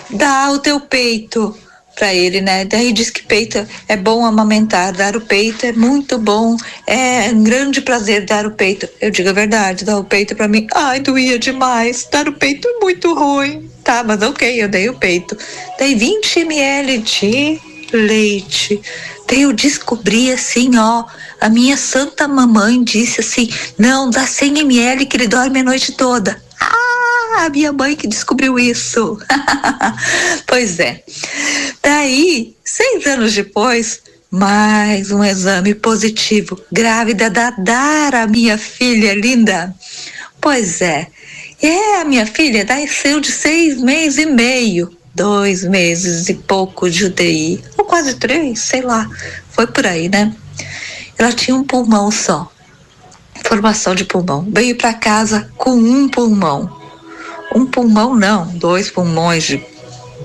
I: dar o teu peito para ele, né? Daí diz que peito é bom amamentar, dar o peito é muito bom, é um grande prazer dar o peito. Eu digo a verdade, dar o peito para mim, ai, doía demais, dar o peito é muito ruim. Tá, mas ok, eu dei o peito. Dei 20 ml de leite. Daí eu descobri assim, ó, a minha santa mamãe disse assim, não, dá 100 ml que ele dorme a noite toda. Ah, minha mãe que descobriu isso. pois é. Daí, seis anos depois, mais um exame positivo. Grávida da Dara, minha filha linda. Pois é. É, a minha filha nasceu de seis meses e meio. Dois meses e pouco de UTI. Ou quase três, sei lá. Foi por aí, né? Ela tinha um pulmão só. Formação de pulmão. Veio para casa com um pulmão um pulmão não, dois pulmões de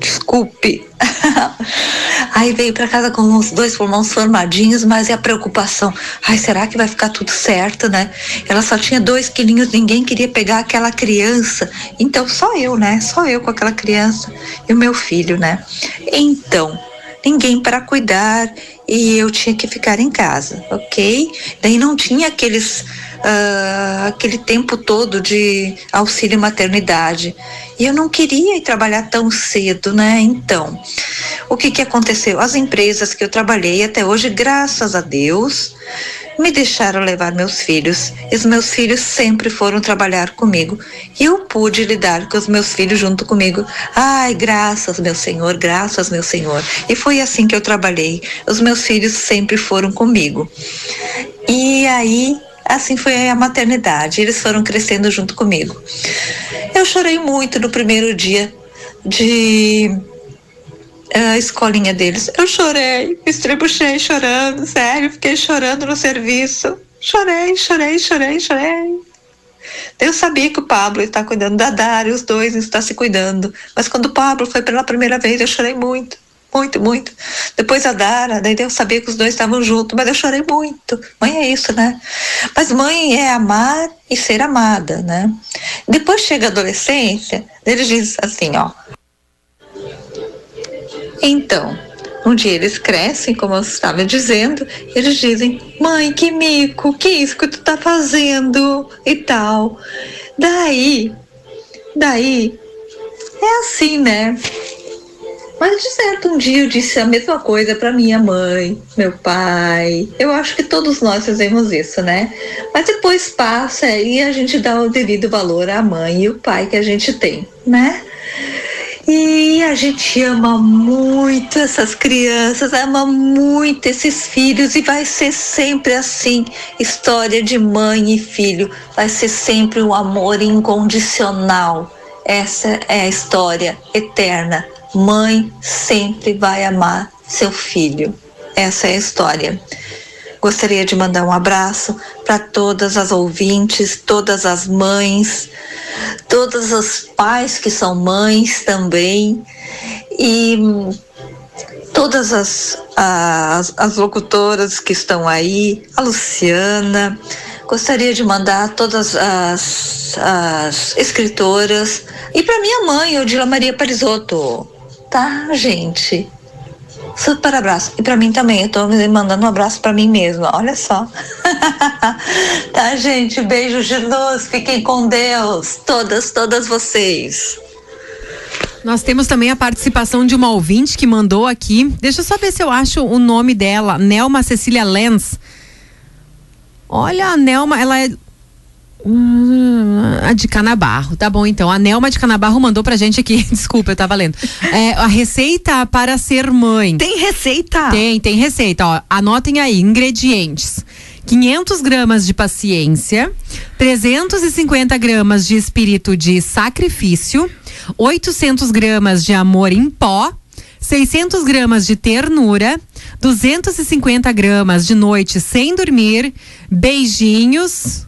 I: desculpe. Aí veio para casa com os dois pulmões formadinhos, mas e a preocupação? Ai, será que vai ficar tudo certo, né? Ela só tinha dois quilinhos, ninguém queria pegar aquela criança. Então só eu, né? Só eu com aquela criança e o meu filho, né? Então, ninguém para cuidar e eu tinha que ficar em casa, ok? Daí não tinha aqueles uh, aquele tempo todo de auxílio maternidade. E eu não queria ir trabalhar tão cedo, né? Então, o que que aconteceu? As empresas que eu trabalhei até hoje, graças a Deus, me deixaram levar meus filhos. E os meus filhos sempre foram trabalhar comigo. E eu pude lidar com os meus filhos junto comigo. Ai, graças, meu Senhor, graças, meu Senhor. E foi assim que eu trabalhei. Os meus filhos sempre foram comigo. E aí Assim foi a maternidade. Eles foram crescendo junto comigo. Eu chorei muito no primeiro dia de a uh, escolinha deles. Eu chorei, me estrebuchei chorando, sério, fiquei chorando no serviço. Chorei, chorei, chorei, chorei. Eu sabia que o Pablo está cuidando da Dara, os dois estão se cuidando. Mas quando o Pablo foi pela primeira vez, eu chorei muito muito, muito. Depois a Dara, daí eu sabia que os dois estavam juntos, mas eu chorei muito. Mãe é isso, né? Mas mãe é amar e ser amada, né? Depois chega a adolescência, eles dizem assim, ó. Então, um dia eles crescem, como eu estava dizendo, eles dizem, mãe, que mico, que isso que tu tá fazendo e tal. Daí, daí, é assim, né? Mas de certo, um dia eu disse a mesma coisa para minha mãe, meu pai. Eu acho que todos nós fazemos isso, né? Mas depois passa e a gente dá o devido valor à mãe e o pai que a gente tem, né? E a gente ama muito essas crianças, ama muito esses filhos e vai ser sempre assim. História de mãe e filho vai ser sempre um amor incondicional. Essa é a história eterna Mãe sempre vai amar seu filho. Essa é a história. Gostaria de mandar um abraço para todas as ouvintes, todas as mães, todos os pais que são mães também e todas as, as, as locutoras que estão aí, a Luciana. Gostaria de mandar todas as, as escritoras e para minha mãe, Odila Maria Parisotto tá, gente? Super abraço. E para mim também, eu tô mandando um abraço para mim mesma, olha só. tá, gente? Beijos de luz, fiquem com Deus, todas, todas vocês.
A: Nós temos também a participação de uma ouvinte que mandou aqui. Deixa eu só ver se eu acho o nome dela. Nelma Cecília Lenz. Olha, a Nelma, ela é. A de Canabarro, tá bom então. A Nelma de Canabarro mandou pra gente aqui, desculpa, eu tava lendo. É, a receita para ser mãe.
C: Tem receita?
A: Tem, tem receita, ó. Anotem aí, ingredientes. 500 gramas de paciência, 350 gramas de espírito de sacrifício, 800 gramas de amor em pó, 600 gramas de ternura, 250 gramas de noite sem dormir, beijinhos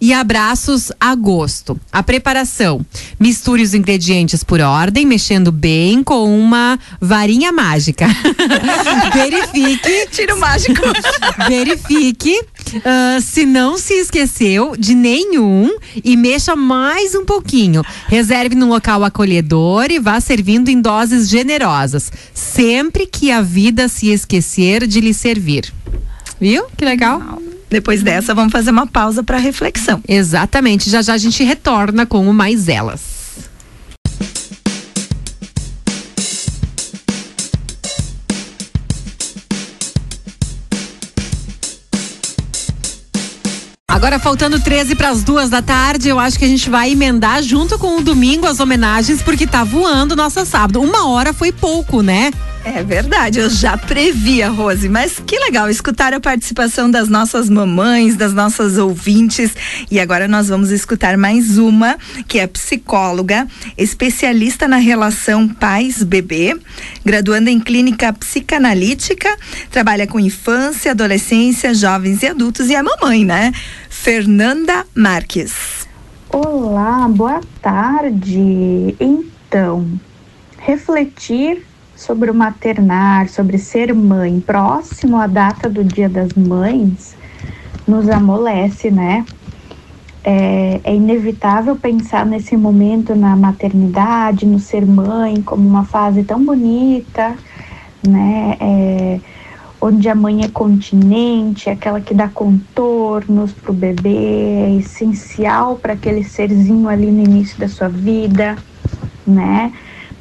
A: e abraços a gosto. A preparação: misture os ingredientes por ordem, mexendo bem com uma varinha mágica. verifique.
C: Tiro mágico.
A: verifique uh, se não se esqueceu de nenhum e mexa mais um pouquinho. Reserve num local acolhedor e vá servindo em doses generosas, sempre que a vida se esquecer de lhe servir. Viu? Que legal.
C: Depois dessa, vamos fazer uma pausa para reflexão.
A: Exatamente. Já já a gente retorna com o Mais Elas. Agora faltando 13 para as duas da tarde, eu acho que a gente vai emendar junto com o domingo as homenagens, porque tá voando nosso sábado. Uma hora foi pouco, né?
C: É verdade, eu já previa, Rose, mas que legal escutar a participação das nossas mamães, das nossas ouvintes. E agora nós vamos escutar mais uma, que é psicóloga, especialista na relação pais-bebê, graduanda em clínica psicanalítica, trabalha com infância, adolescência, jovens e adultos e é mamãe, né? Fernanda Marques.
J: Olá, boa tarde. Então, refletir sobre o maternar, sobre ser mãe, próximo à data do Dia das Mães, nos amolece, né? É, é, inevitável pensar nesse momento na maternidade, no ser mãe, como uma fase tão bonita, né? É, onde a mãe é continente, aquela que dá contornos para o bebê, é essencial para aquele serzinho ali no início da sua vida, né?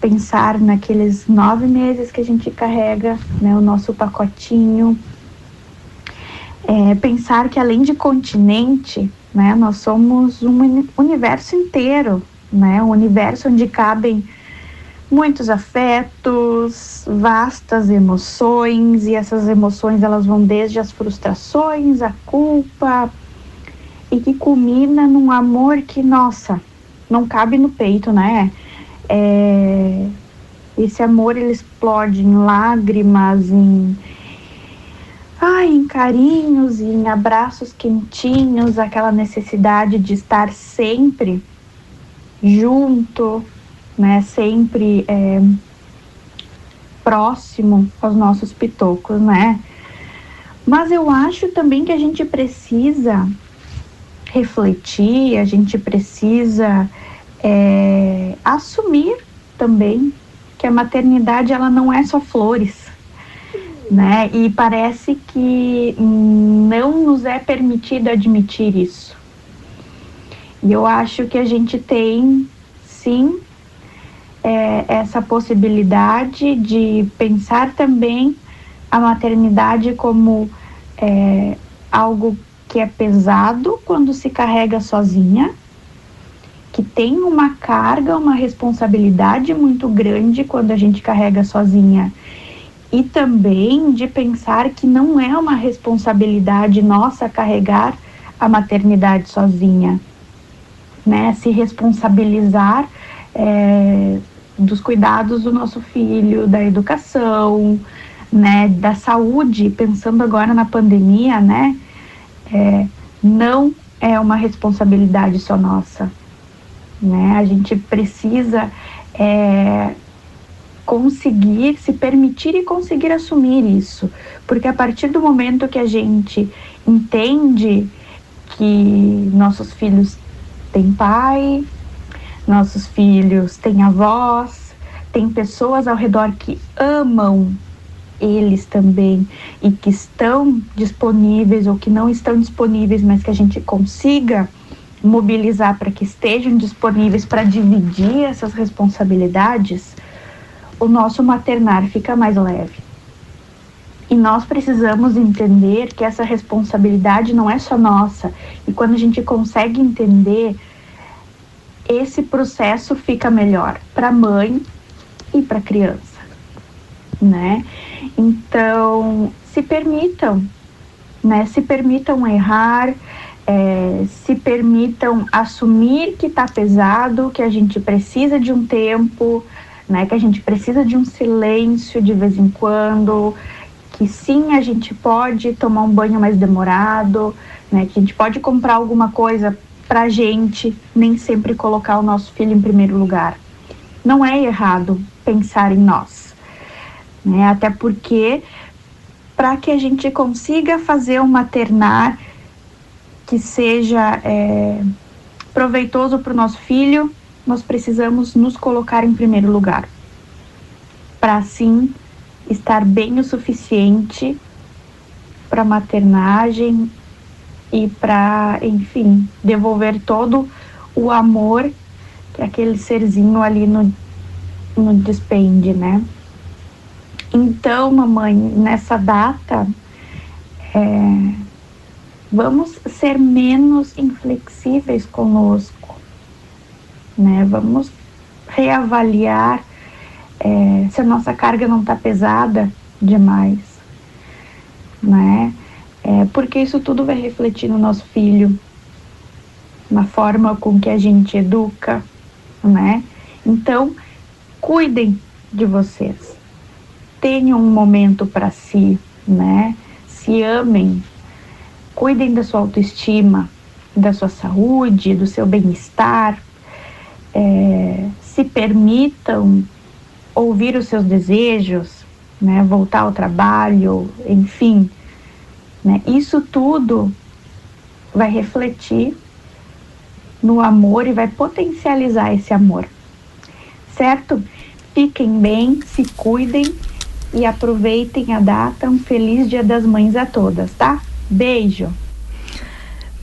J: Pensar naqueles nove meses que a gente carrega né, o nosso pacotinho. É, pensar que além de continente, né, nós somos um universo inteiro, né, um universo onde cabem muitos afetos, vastas emoções e essas emoções elas vão desde as frustrações, a culpa e que culmina num amor que nossa não cabe no peito, né? É, esse amor ele explode em lágrimas, em, ai, em carinhos, em abraços quentinhos, aquela necessidade de estar sempre junto, né? Sempre é, próximo aos nossos pitocos, né? Mas eu acho também que a gente precisa refletir, a gente precisa é, assumir também que a maternidade ela não é só flores, né? E parece que não nos é permitido admitir isso. E eu acho que a gente tem, sim, é, essa possibilidade de pensar também a maternidade como é, algo que é pesado quando se carrega sozinha, que tem uma carga, uma responsabilidade muito grande quando a gente carrega sozinha. E também de pensar que não é uma responsabilidade nossa carregar a maternidade sozinha, né? Se responsabilizar é, dos cuidados do nosso filho, da educação, né? Da saúde, pensando agora na pandemia, né? É, não é uma responsabilidade só nossa né? A gente precisa é, conseguir se permitir e conseguir assumir isso, porque a partir do momento que a gente entende que nossos filhos têm pai, nossos filhos têm avós, tem pessoas ao redor que amam eles também e que estão disponíveis ou que não estão disponíveis, mas que a gente consiga mobilizar para que estejam disponíveis para dividir essas responsabilidades, o nosso maternar fica mais leve. E nós precisamos entender que essa responsabilidade não é só nossa. E quando a gente consegue entender, esse processo fica melhor para a mãe e para a criança, né? Então, se permitam, né? Se permitam errar, é, se permitam assumir que está pesado, que a gente precisa de um tempo, né? Que a gente precisa de um silêncio de vez em quando, que sim a gente pode tomar um banho mais demorado, né? Que a gente pode comprar alguma coisa para gente, nem sempre colocar o nosso filho em primeiro lugar. Não é errado pensar em nós, né? Até porque para que a gente consiga fazer um maternar que seja é, proveitoso para o nosso filho, nós precisamos nos colocar em primeiro lugar, para assim estar bem o suficiente para maternagem e para, enfim, devolver todo o amor que aquele serzinho ali no, no despende, né? Então, mamãe, nessa data, é, vamos ser menos inflexíveis conosco, né? Vamos reavaliar é, se a nossa carga não está pesada demais, né? É, porque isso tudo vai refletir no nosso filho, na forma com que a gente educa, né? Então, cuidem de vocês, tenham um momento para si, né? Se amem, Cuidem da sua autoestima, da sua saúde, do seu bem-estar. É, se permitam ouvir os seus desejos, né, voltar ao trabalho, enfim. Né, isso tudo vai refletir no amor e vai potencializar esse amor, certo? Fiquem bem, se cuidem e aproveitem a data. Um feliz Dia das Mães a todas, tá? Beijo.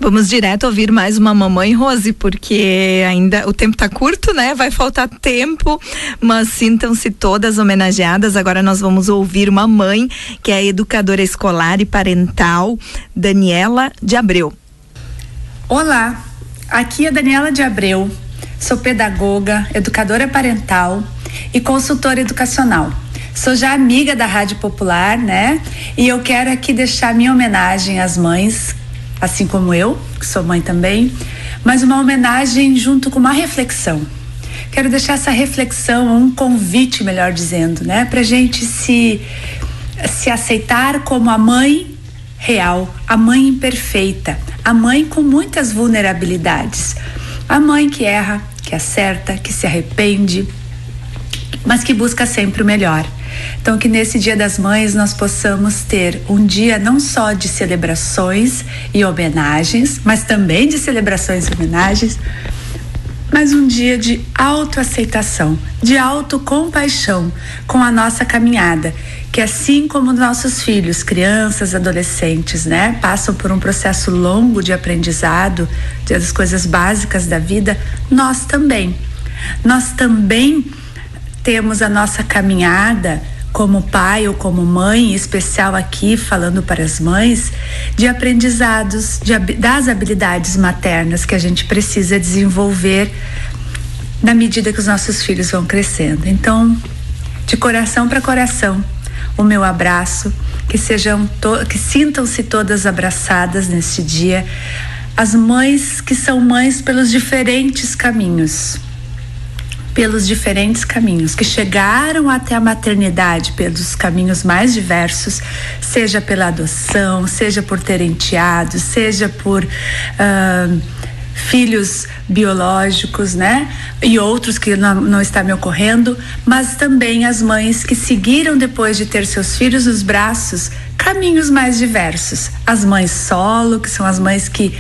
C: Vamos direto ouvir mais uma mamãe, Rose, porque ainda o tempo está curto, né? Vai faltar tempo, mas sintam-se todas homenageadas. Agora nós vamos ouvir uma mãe, que é educadora escolar e parental, Daniela de Abreu.
K: Olá, aqui é Daniela de Abreu. Sou pedagoga, educadora parental e consultora educacional. Sou já amiga da Rádio Popular, né? E eu quero aqui deixar minha homenagem às mães, assim como eu, que sou mãe também, mas uma homenagem junto com uma reflexão. Quero deixar essa reflexão, um convite, melhor dizendo, né? Pra gente se, se aceitar como a mãe real, a mãe imperfeita, a mãe com muitas vulnerabilidades. A mãe que erra, que acerta, que se arrepende, mas que busca sempre o melhor. Então, que nesse Dia das Mães nós possamos ter um dia não só de celebrações e homenagens, mas também de celebrações e homenagens, mas um dia de autoaceitação, de autocompaixão com a nossa caminhada, que assim como nossos filhos, crianças, adolescentes, né, passam por um processo longo de aprendizado das coisas básicas da vida, nós também. Nós também temos a nossa caminhada como pai ou como mãe, em especial aqui falando para as mães, de aprendizados de, das habilidades maternas que a gente precisa desenvolver na medida que os nossos filhos vão crescendo. Então, de coração para coração, o meu abraço, que sejam que sintam-se todas abraçadas neste dia, as mães que são mães pelos diferentes caminhos pelos diferentes caminhos, que chegaram até a maternidade pelos caminhos mais diversos, seja pela adoção, seja por terem enteados, seja por. Uh, filhos biológicos, né? E outros que não, não está me ocorrendo, mas também as mães que seguiram depois de ter seus filhos nos braços caminhos mais diversos. As mães solo, que são as mães que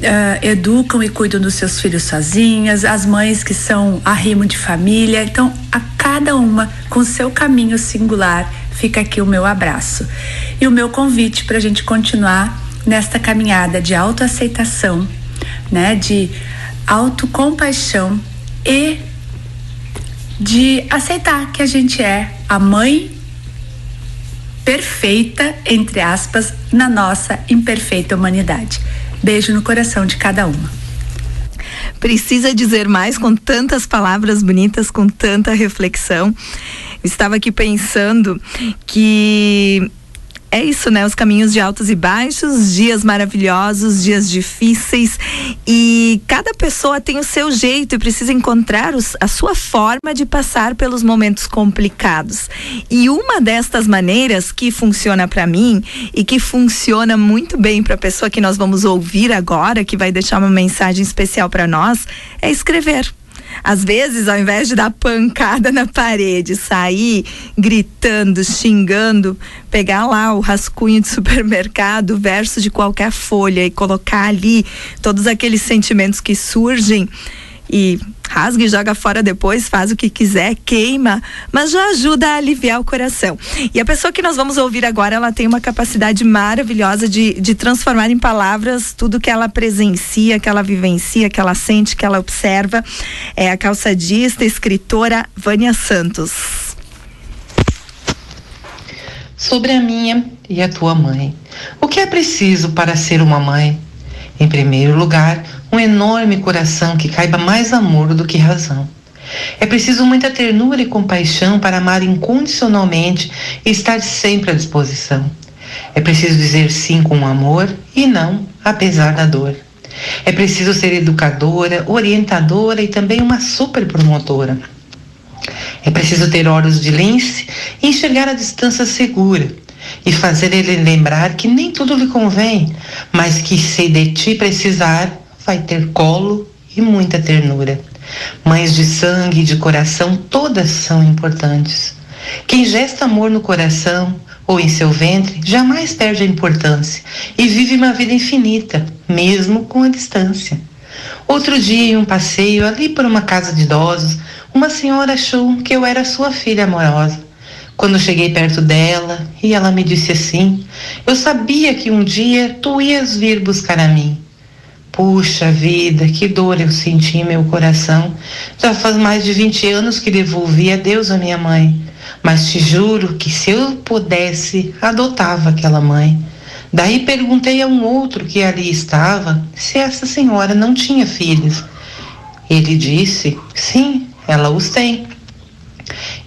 K: uh, educam e cuidam dos seus filhos sozinhas, as mães que são arrimo de família. Então, a cada uma com seu caminho singular fica aqui o meu abraço e o meu convite para a gente continuar nesta caminhada de autoaceitação, né, de autocompaixão e de aceitar que a gente é a mãe perfeita, entre aspas, na nossa imperfeita humanidade. Beijo no coração de cada uma.
C: Precisa dizer mais com tantas palavras bonitas, com tanta reflexão. Estava aqui pensando que é isso, né? Os caminhos de altos e baixos, dias maravilhosos, dias difíceis e cada pessoa tem o seu jeito e precisa encontrar os, a sua forma de passar pelos momentos complicados. E uma destas maneiras que funciona para mim e que funciona muito bem para a pessoa que nós vamos ouvir agora, que vai deixar uma mensagem especial para nós, é escrever. Às vezes, ao invés de dar pancada na parede, sair gritando, xingando, pegar lá o rascunho de supermercado, o verso de qualquer folha e colocar ali todos aqueles sentimentos que surgem e rasga e joga fora depois, faz o que quiser, queima, mas já ajuda a aliviar o coração. E a pessoa que nós vamos ouvir agora, ela tem uma capacidade maravilhosa de, de transformar em palavras tudo que ela presencia, que ela vivencia, que ela sente, que ela observa. É a calçadista, escritora Vânia Santos.
L: Sobre a minha e a tua mãe. O que é preciso para ser uma mãe? Em primeiro lugar, um enorme coração que caiba mais amor do que razão. É preciso muita ternura e compaixão para amar incondicionalmente e estar sempre à disposição. É preciso dizer sim com amor e não apesar da dor. É preciso ser educadora, orientadora e também uma super promotora. É preciso ter olhos de lince e enxergar a distância segura e fazer ele lembrar que nem tudo lhe convém, mas que se de ti precisar, vai ter colo e muita ternura. Mães de sangue e de coração, todas são importantes. Quem gesta amor no coração ou em seu ventre jamais perde a importância e vive uma vida infinita, mesmo com a distância. Outro dia, em um passeio ali por uma casa de idosos, uma senhora achou que eu era sua filha amorosa. Quando cheguei perto dela e ela me disse assim: Eu sabia que um dia tu ias vir buscar a mim. Puxa vida, que dor eu senti em meu coração. Já faz mais de 20 anos que devolvi a Deus a minha mãe. Mas te juro que se eu pudesse, adotava aquela mãe. Daí perguntei a um outro que ali estava se essa senhora não tinha filhos. Ele disse: sim, ela os tem.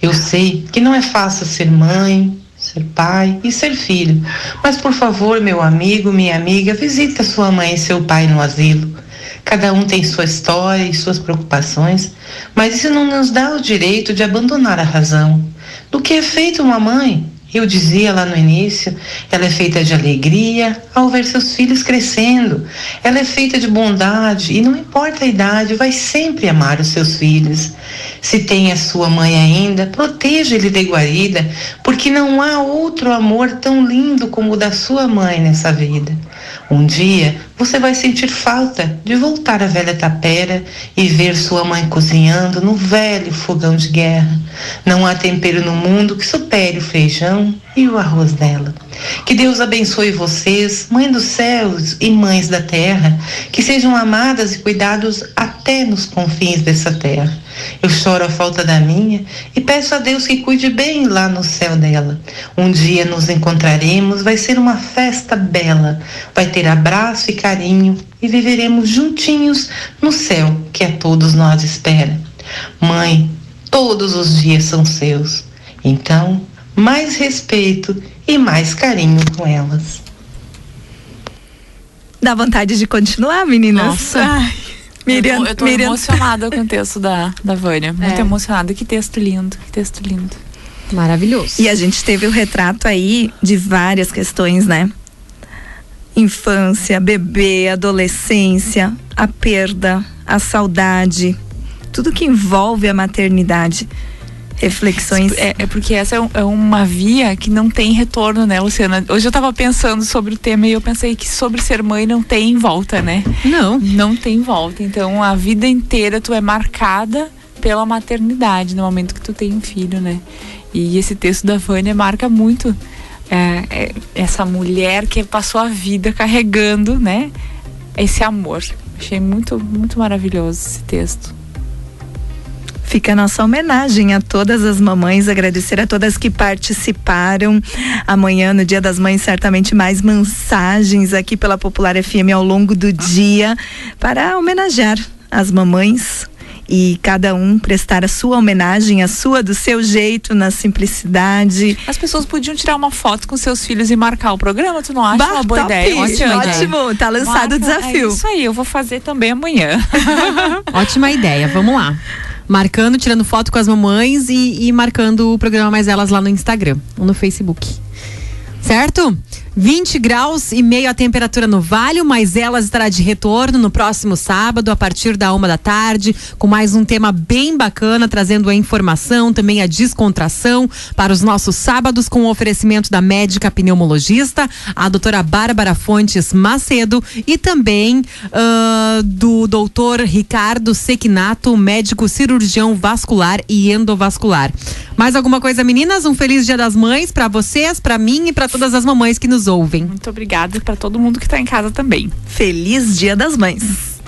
L: Eu sei que não é fácil ser mãe, ser pai e ser filho. Mas por favor, meu amigo, minha amiga, visita sua mãe e seu pai no asilo. Cada um tem sua história e suas preocupações, mas isso não nos dá o direito de abandonar a razão. Do que é feito uma mãe? Eu dizia lá no início, ela é feita de alegria ao ver seus filhos crescendo. Ela é feita de bondade e não importa a idade, vai sempre amar os seus filhos. Se tem a sua mãe ainda, proteja ele de guarida, porque não há outro amor tão lindo como o da sua mãe nessa vida. Um dia você vai sentir falta de voltar à velha tapera e ver sua mãe cozinhando no velho fogão de guerra. Não há tempero no mundo que supere o feijão e o arroz dela. Que Deus abençoe vocês, mãe dos céus e mães da terra, que sejam amadas e cuidados até nos confins dessa terra. Eu choro a falta da minha e peço a Deus que cuide bem lá no céu dela. Um dia nos encontraremos, vai ser uma festa bela, vai ter abraço e carinho e viveremos juntinhos no céu que a todos nós espera. Mãe, todos os dias são seus. Então, mais respeito e mais carinho com elas.
C: Dá vontade de continuar, meninas?
B: Nossa.
C: Ai, Miriam,
B: eu, tô
C: Miriam.
B: emocionada com o texto da, da Vânia. Muito
A: É.
B: emocionada. Que texto lindo, que texto lindo.
A: Maravilhoso.
C: E a gente teve o retrato aí de várias questões, né? Infância, bebê, adolescência, a perda, a saudade, tudo que envolve a maternidade. Reflexões.
B: É, é porque essa é, um- é uma via que não tem retorno, né, Luciana? Hoje eu tava pensando sobre o tema e eu pensei que sobre ser mãe não tem volta, né?
A: Não.
B: Não tem volta. Então a vida inteira tu é marcada pela maternidade no momento que tu tem um filho, né? E esse texto da Vânia marca muito é, é, essa mulher que passou a vida carregando, né? Esse amor. Achei muito, muito maravilhoso esse texto.
C: Fica a nossa homenagem a todas as mamães, agradecer a todas que participaram. Amanhã, no Dia das Mães, certamente mais mensagens aqui pela Popular FM ao longo do dia para homenagear as mamães e cada um prestar a sua homenagem, a sua do seu jeito, na simplicidade.
B: As pessoas podiam tirar uma foto com seus filhos e marcar o programa, tu não acha
C: Bah,
B: uma boa
C: top.
B: ideia?
C: Ótima Ótimo, ideia. tá lançado o desafio.
B: É isso aí, eu vou fazer também amanhã.
A: Ótima ideia, vamos lá. Marcando, tirando foto com as mamães e, e marcando o programa Mais Elas lá no Instagram ou no Facebook. Certo? 20 graus e meio a temperatura no Vale, mas elas estará de retorno no próximo sábado, a partir da uma da tarde, com mais um tema bem bacana, trazendo a informação, também a descontração para os nossos sábados, com o oferecimento da médica pneumologista, a doutora Bárbara Fontes Macedo, e também uh, do doutor Ricardo Sequinato, médico cirurgião vascular e endovascular. Mais alguma coisa, meninas? Um feliz Dia das Mães para vocês, para mim e para todas as mamães que nos ouvem.
B: Muito obrigada para todo mundo que está em casa também.
C: Feliz Dia das Mães.